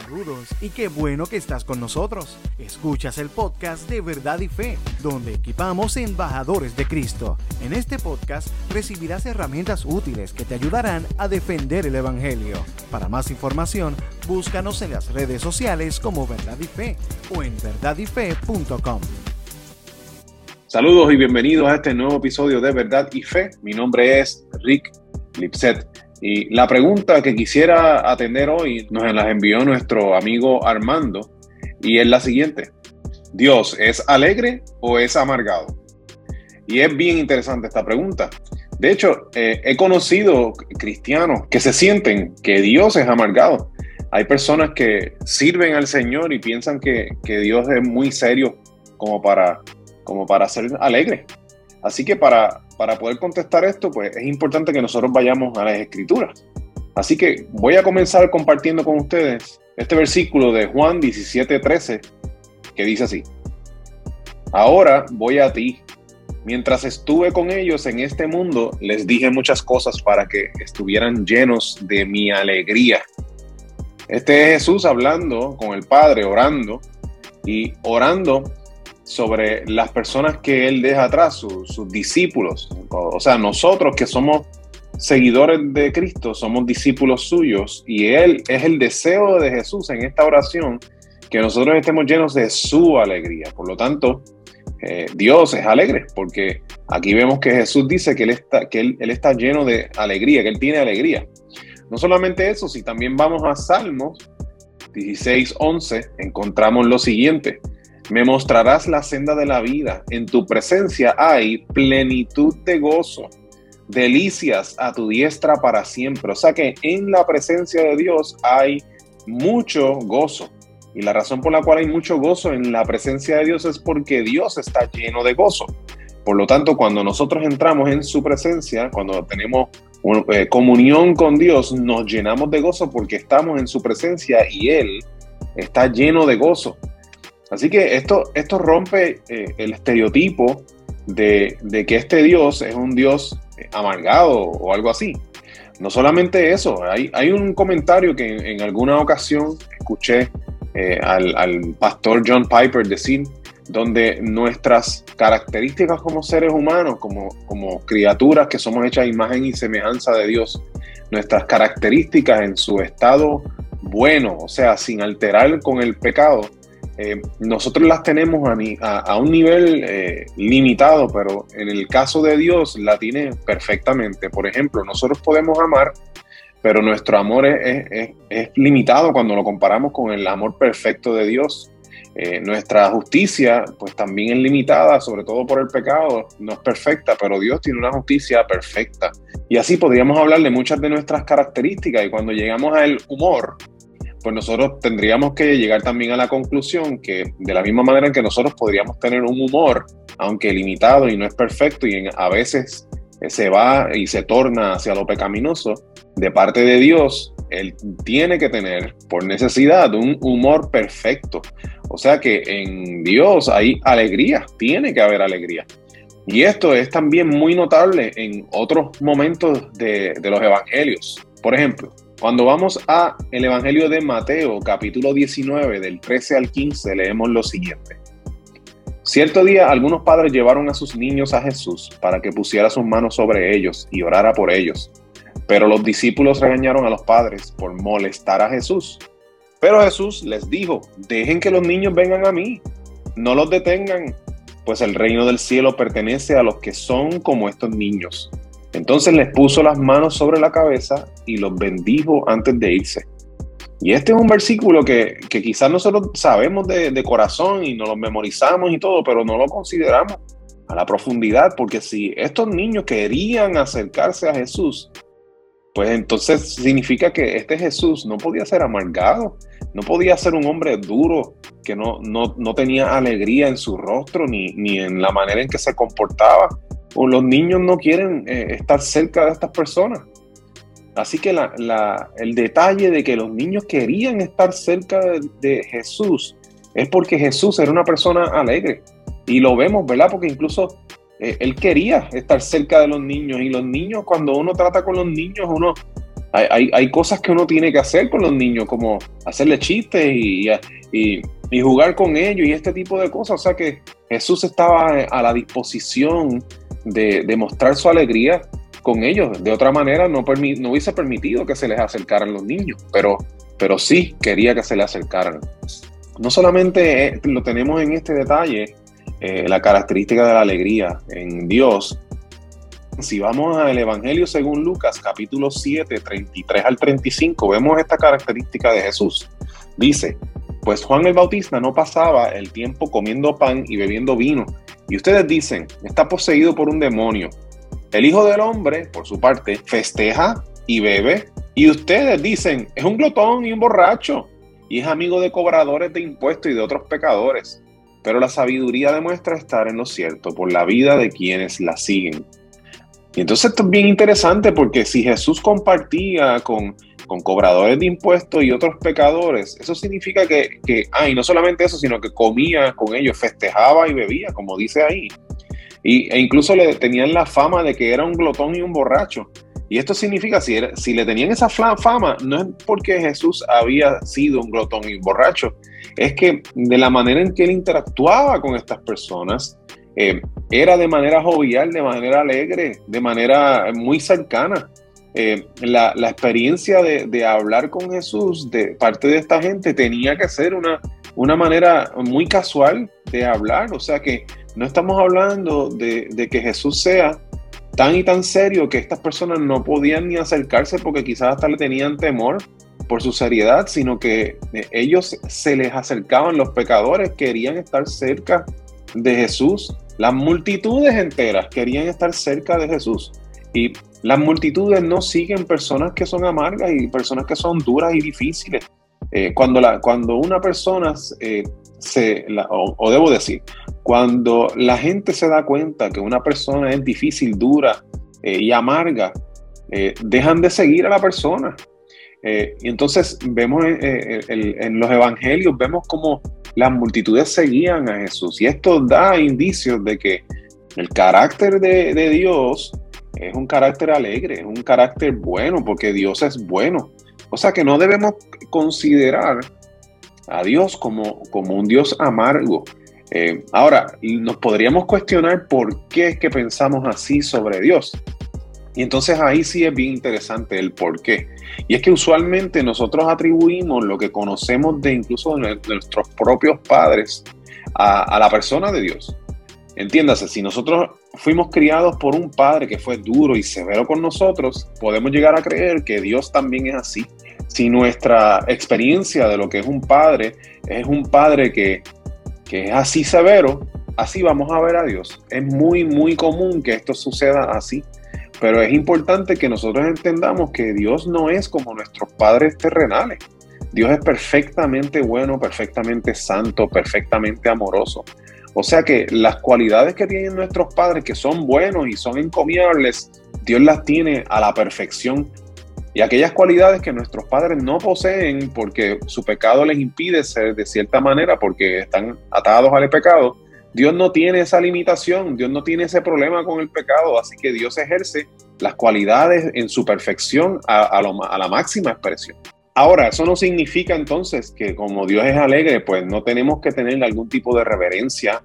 Saludos y qué bueno que estás con nosotros. Escuchas el podcast de Verdad y Fe, donde equipamos embajadores de Cristo. En este podcast recibirás herramientas útiles que te ayudarán a defender el Evangelio. Para más información, búscanos en las redes sociales como Verdad y Fe o en verdadyfe.com. Saludos y bienvenidos a este nuevo episodio de Verdad y Fe. Mi nombre es Rick Lipset. Y la pregunta que quisiera atender hoy nos la envió nuestro amigo Armando y es la siguiente. ¿Dios es alegre o es amargado? Y es bien interesante esta pregunta. De hecho, eh, he conocido cristianos que se sienten que Dios es amargado. Hay personas que sirven al Señor y piensan que, que Dios es muy serio como para, como para ser alegre. Así que para, para poder contestar esto, pues es importante que nosotros vayamos a las escrituras. Así que voy a comenzar compartiendo con ustedes este versículo de Juan 17:13 que dice así. Ahora voy a ti. Mientras estuve con ellos en este mundo, les dije muchas cosas para que estuvieran llenos de mi alegría. Este es Jesús hablando con el Padre, orando y orando sobre las personas que él deja atrás, sus discípulos. O sea, nosotros que somos seguidores de Cristo, somos discípulos suyos y él es el deseo de Jesús en esta oración que nosotros estemos llenos de su alegría. Por lo tanto, eh, Dios es alegre, porque aquí vemos que Jesús dice que, él está, que él, está lleno de alegría, que Él tiene alegría. No solamente eso, si también vamos a Salmos 16, 11, encontramos lo siguiente. Me mostrarás la senda de la vida. En tu presencia hay plenitud de gozo, delicias a tu diestra para siempre. O sea que en la presencia de Dios hay mucho gozo. Y la razón por la cual hay mucho gozo en la presencia de Dios es porque Dios está lleno de gozo. Por lo tanto, cuando nosotros entramos en su presencia, cuando tenemos eh, comunión con Dios, nos llenamos de gozo porque estamos en su presencia y Él está lleno de gozo. Así que esto, esto rompe eh, el estereotipo de, que este Dios es un Dios eh, amargado o algo así. No solamente eso, hay, hay un comentario que en, alguna ocasión escuché eh, al, pastor John Piper decir, donde nuestras características como seres humanos, como, como criaturas que somos hechas a imagen y semejanza de Dios, nuestras características en su estado bueno, o sea, sin alterar con el pecado, eh, nosotros las tenemos a, un nivel eh, limitado, pero en el caso de Dios la tiene perfectamente. Por ejemplo, nosotros podemos amar, pero nuestro amor es, limitado cuando lo comparamos con el amor perfecto de Dios. Eh, nuestra justicia, pues también es limitada, sobre todo por el pecado, no es perfecta, pero Dios tiene una justicia perfecta. Y así podríamos hablar de muchas de nuestras características. Y cuando llegamos al humor, pues nosotros tendríamos que llegar también a la conclusión que de la misma manera en que nosotros podríamos tener un humor, aunque limitado y no es perfecto y a veces se va y se torna hacia lo pecaminoso, de parte de Dios, Él tiene que tener por necesidad un humor perfecto. O sea que en Dios hay alegría, tiene que haber alegría. Y esto es también muy notable en otros momentos de, de los evangelios. Por ejemplo, cuando vamos a el Evangelio de Mateo, capítulo 19, del 13 al 15, leemos lo siguiente. Cierto día algunos padres llevaron a sus niños a Jesús para que pusiera sus manos sobre ellos y orara por ellos. Pero los discípulos regañaron a los padres por molestar a Jesús. Pero Jesús les dijo, dejen que los niños vengan a mí, no los detengan, pues el reino del cielo pertenece a los que son como estos niños. Entonces les puso las manos sobre la cabeza y los bendijo antes de irse. Y este es un versículo que, quizás nosotros sabemos de, corazón y nos lo memorizamos y todo, pero no lo consideramos a la profundidad, porque si estos niños querían acercarse a Jesús, pues entonces significa que este Jesús no podía ser amargado, no podía ser un hombre duro, que no, no, tenía alegría en su rostro ni, ni en la manera en que se comportaba o los niños no quieren eh, estar cerca de estas personas. Así que el detalle de que los niños querían estar cerca de, Jesús es porque Jesús era una persona alegre. Y lo vemos, ¿verdad? Porque incluso eh, él quería estar cerca de los niños. Y los niños, cuando uno trata con los niños, uno hay, cosas que uno tiene que hacer con los niños, como hacerle chistes y, y, jugar con ellos y este tipo de cosas. O sea que Jesús estaba a la disposición de, de mostrar su alegría con ellos. De otra manera, no, no hubiese permitido que se les acercaran los niños, pero, pero sí quería que se les acercaran. No solamente eh, lo tenemos en este detalle, eh, la característica de la alegría en Dios, si vamos al Evangelio según Lucas, capítulo 7, 33 al 35, vemos esta característica de Jesús. Dice, pues Juan el Bautista no pasaba el tiempo comiendo pan y bebiendo vino. Y ustedes dicen, está poseído por un demonio. El Hijo del Hombre, por su parte, festeja y bebe. Y ustedes dicen, es un glotón y un borracho. Y es amigo de cobradores de impuestos y de otros pecadores. Pero la sabiduría demuestra estar en lo cierto por la vida de quienes la siguen. Y entonces esto es bien interesante porque si Jesús compartía con, con cobradores de impuestos y otros pecadores, eso significa que, que ah, y no solamente eso, sino que comía con ellos, festejaba y bebía, como dice ahí. Y, e incluso le tenían la fama de que era un glotón y un borracho. Y esto significa, si, si le tenían esa fama, no es porque Jesús había sido un glotón y un borracho, es que de la manera en que él interactuaba con estas personas, eh, era de manera jovial, de manera alegre, de manera muy cercana. Eh, la, experiencia de, hablar con Jesús de parte de esta gente tenía que ser una, una manera muy casual de hablar, o sea que no estamos hablando de, de, que Jesús sea tan y tan serio que estas personas no podían ni acercarse porque quizás hasta le tenían temor por su seriedad, sino que eh, ellos se les acercaban, los pecadores querían estar cerca de Jesús las multitudes enteras querían estar cerca de Jesús. Y las multitudes no siguen personas que son amargas y personas que son duras y difíciles. Eh, cuando, la, cuando una persona eh, se, o, debo decir, cuando la gente se da cuenta que una persona es difícil, dura eh, y amarga, dejan de seguir a la persona. y entonces vemos en los evangelios, vemos como las multitudes seguían a Jesús. Y esto da indicios de que el carácter de, Dios es un carácter alegre, es un carácter bueno, porque Dios es bueno. O sea que no debemos considerar a Dios como, como un Dios amargo. Eh, ahora, nos podríamos cuestionar por qué es que pensamos así sobre Dios. Y entonces ahí sí es bien interesante el por qué. Y es que usualmente nosotros atribuimos lo que conocemos de incluso de nuestros propios padres a, la persona de Dios. Entiéndase, si nosotros fuimos criados por un padre que fue duro y severo con nosotros, podemos llegar a creer que Dios también es así. Si nuestra experiencia de lo que es un padre es un padre que, que es así severo, así vamos a ver a Dios. Es muy, muy común que esto suceda así. Pero es importante que nosotros entendamos que Dios no es como nuestros padres terrenales. Dios es perfectamente bueno, perfectamente santo, perfectamente amoroso. O sea que las cualidades que tienen nuestros padres, que son buenos y son encomiables, Dios las tiene a la perfección. Y aquellas cualidades que nuestros padres no poseen porque su pecado les impide ser de cierta manera, porque están atados al pecado, Dios no tiene esa limitación, Dios no tiene ese problema con el pecado, así que Dios ejerce las cualidades en su perfección a, la máxima expresión. Ahora, eso no significa entonces que como Dios es alegre, pues no tenemos que tener algún tipo de reverencia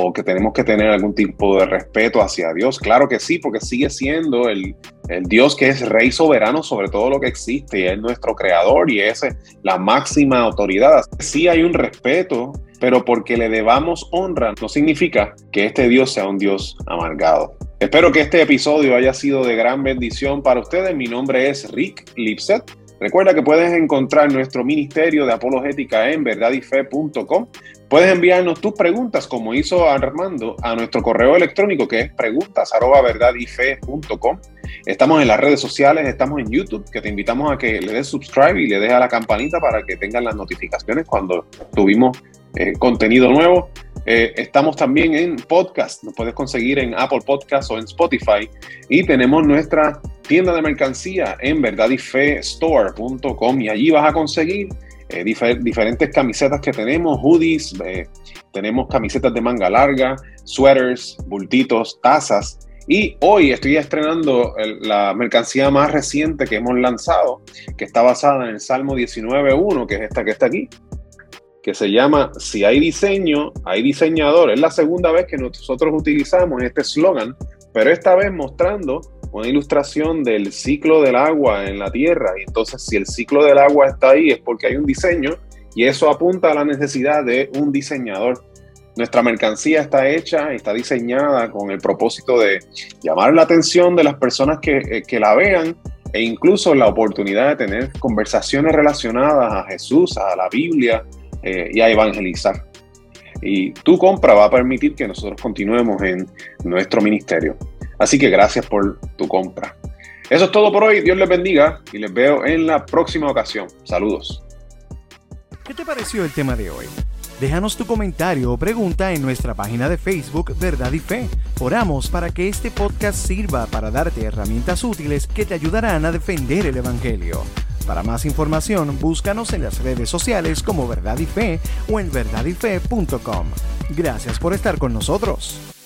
o que tenemos que tener algún tipo de respeto hacia Dios. Claro que sí, porque sigue siendo el, el Dios que es rey soberano sobre todo lo que existe y es nuestro creador y es la máxima autoridad. Sí hay un respeto pero porque le debamos honra no significa que este Dios sea un Dios amargado. Espero que este episodio haya sido de gran bendición para ustedes. Mi nombre es Rick Lipset. Recuerda que puedes encontrar nuestro ministerio de apologética en verdadyfe.com. Puedes enviarnos tus preguntas, como hizo Armando, a nuestro correo electrónico que es preguntas@verdadyfe.com. Estamos en las redes sociales, estamos en YouTube, que te invitamos a que le des subscribe y le des a la campanita para que tengan las notificaciones cuando tuvimos eh, contenido nuevo. Eh, estamos también en podcast, nos puedes conseguir en Apple Podcast o en Spotify. Y tenemos nuestra tienda de mercancía en verdadyfestore.com y allí vas a conseguir eh, diferentes camisetas que tenemos, hoodies, tenemos camisetas de manga larga, sweaters, bultitos, tazas Y hoy estoy estrenando la mercancía más reciente que hemos lanzado, que está basada en el Salmo 19.1, que es esta que está aquí, que se llama Si hay diseño, hay diseñador. Es la segunda vez que nosotros utilizamos este eslogan, pero esta vez mostrando una ilustración del ciclo del agua en la Tierra. Y entonces, si el ciclo del agua está ahí, es porque hay un diseño y eso apunta a la necesidad de un diseñador. Nuestra mercancía está hecha está diseñada con el propósito de llamar la atención de las personas que, eh, que la vean e incluso la oportunidad de tener conversaciones relacionadas a Jesús, a la Biblia eh, y a evangelizar. Y tu compra va a permitir que nosotros continuemos en nuestro ministerio. Así que gracias por tu compra. Eso es todo por hoy. Dios les bendiga y les veo en la próxima ocasión. Saludos. ¿Qué te pareció el tema de hoy? Déjanos tu comentario o pregunta en nuestra página de Facebook Verdad y Fe. Oramos para que este podcast sirva para darte herramientas útiles que te ayudarán a defender el Evangelio. Para más información, búscanos en las redes sociales como Verdad y Fe o en verdadyfe.com. Gracias por estar con nosotros.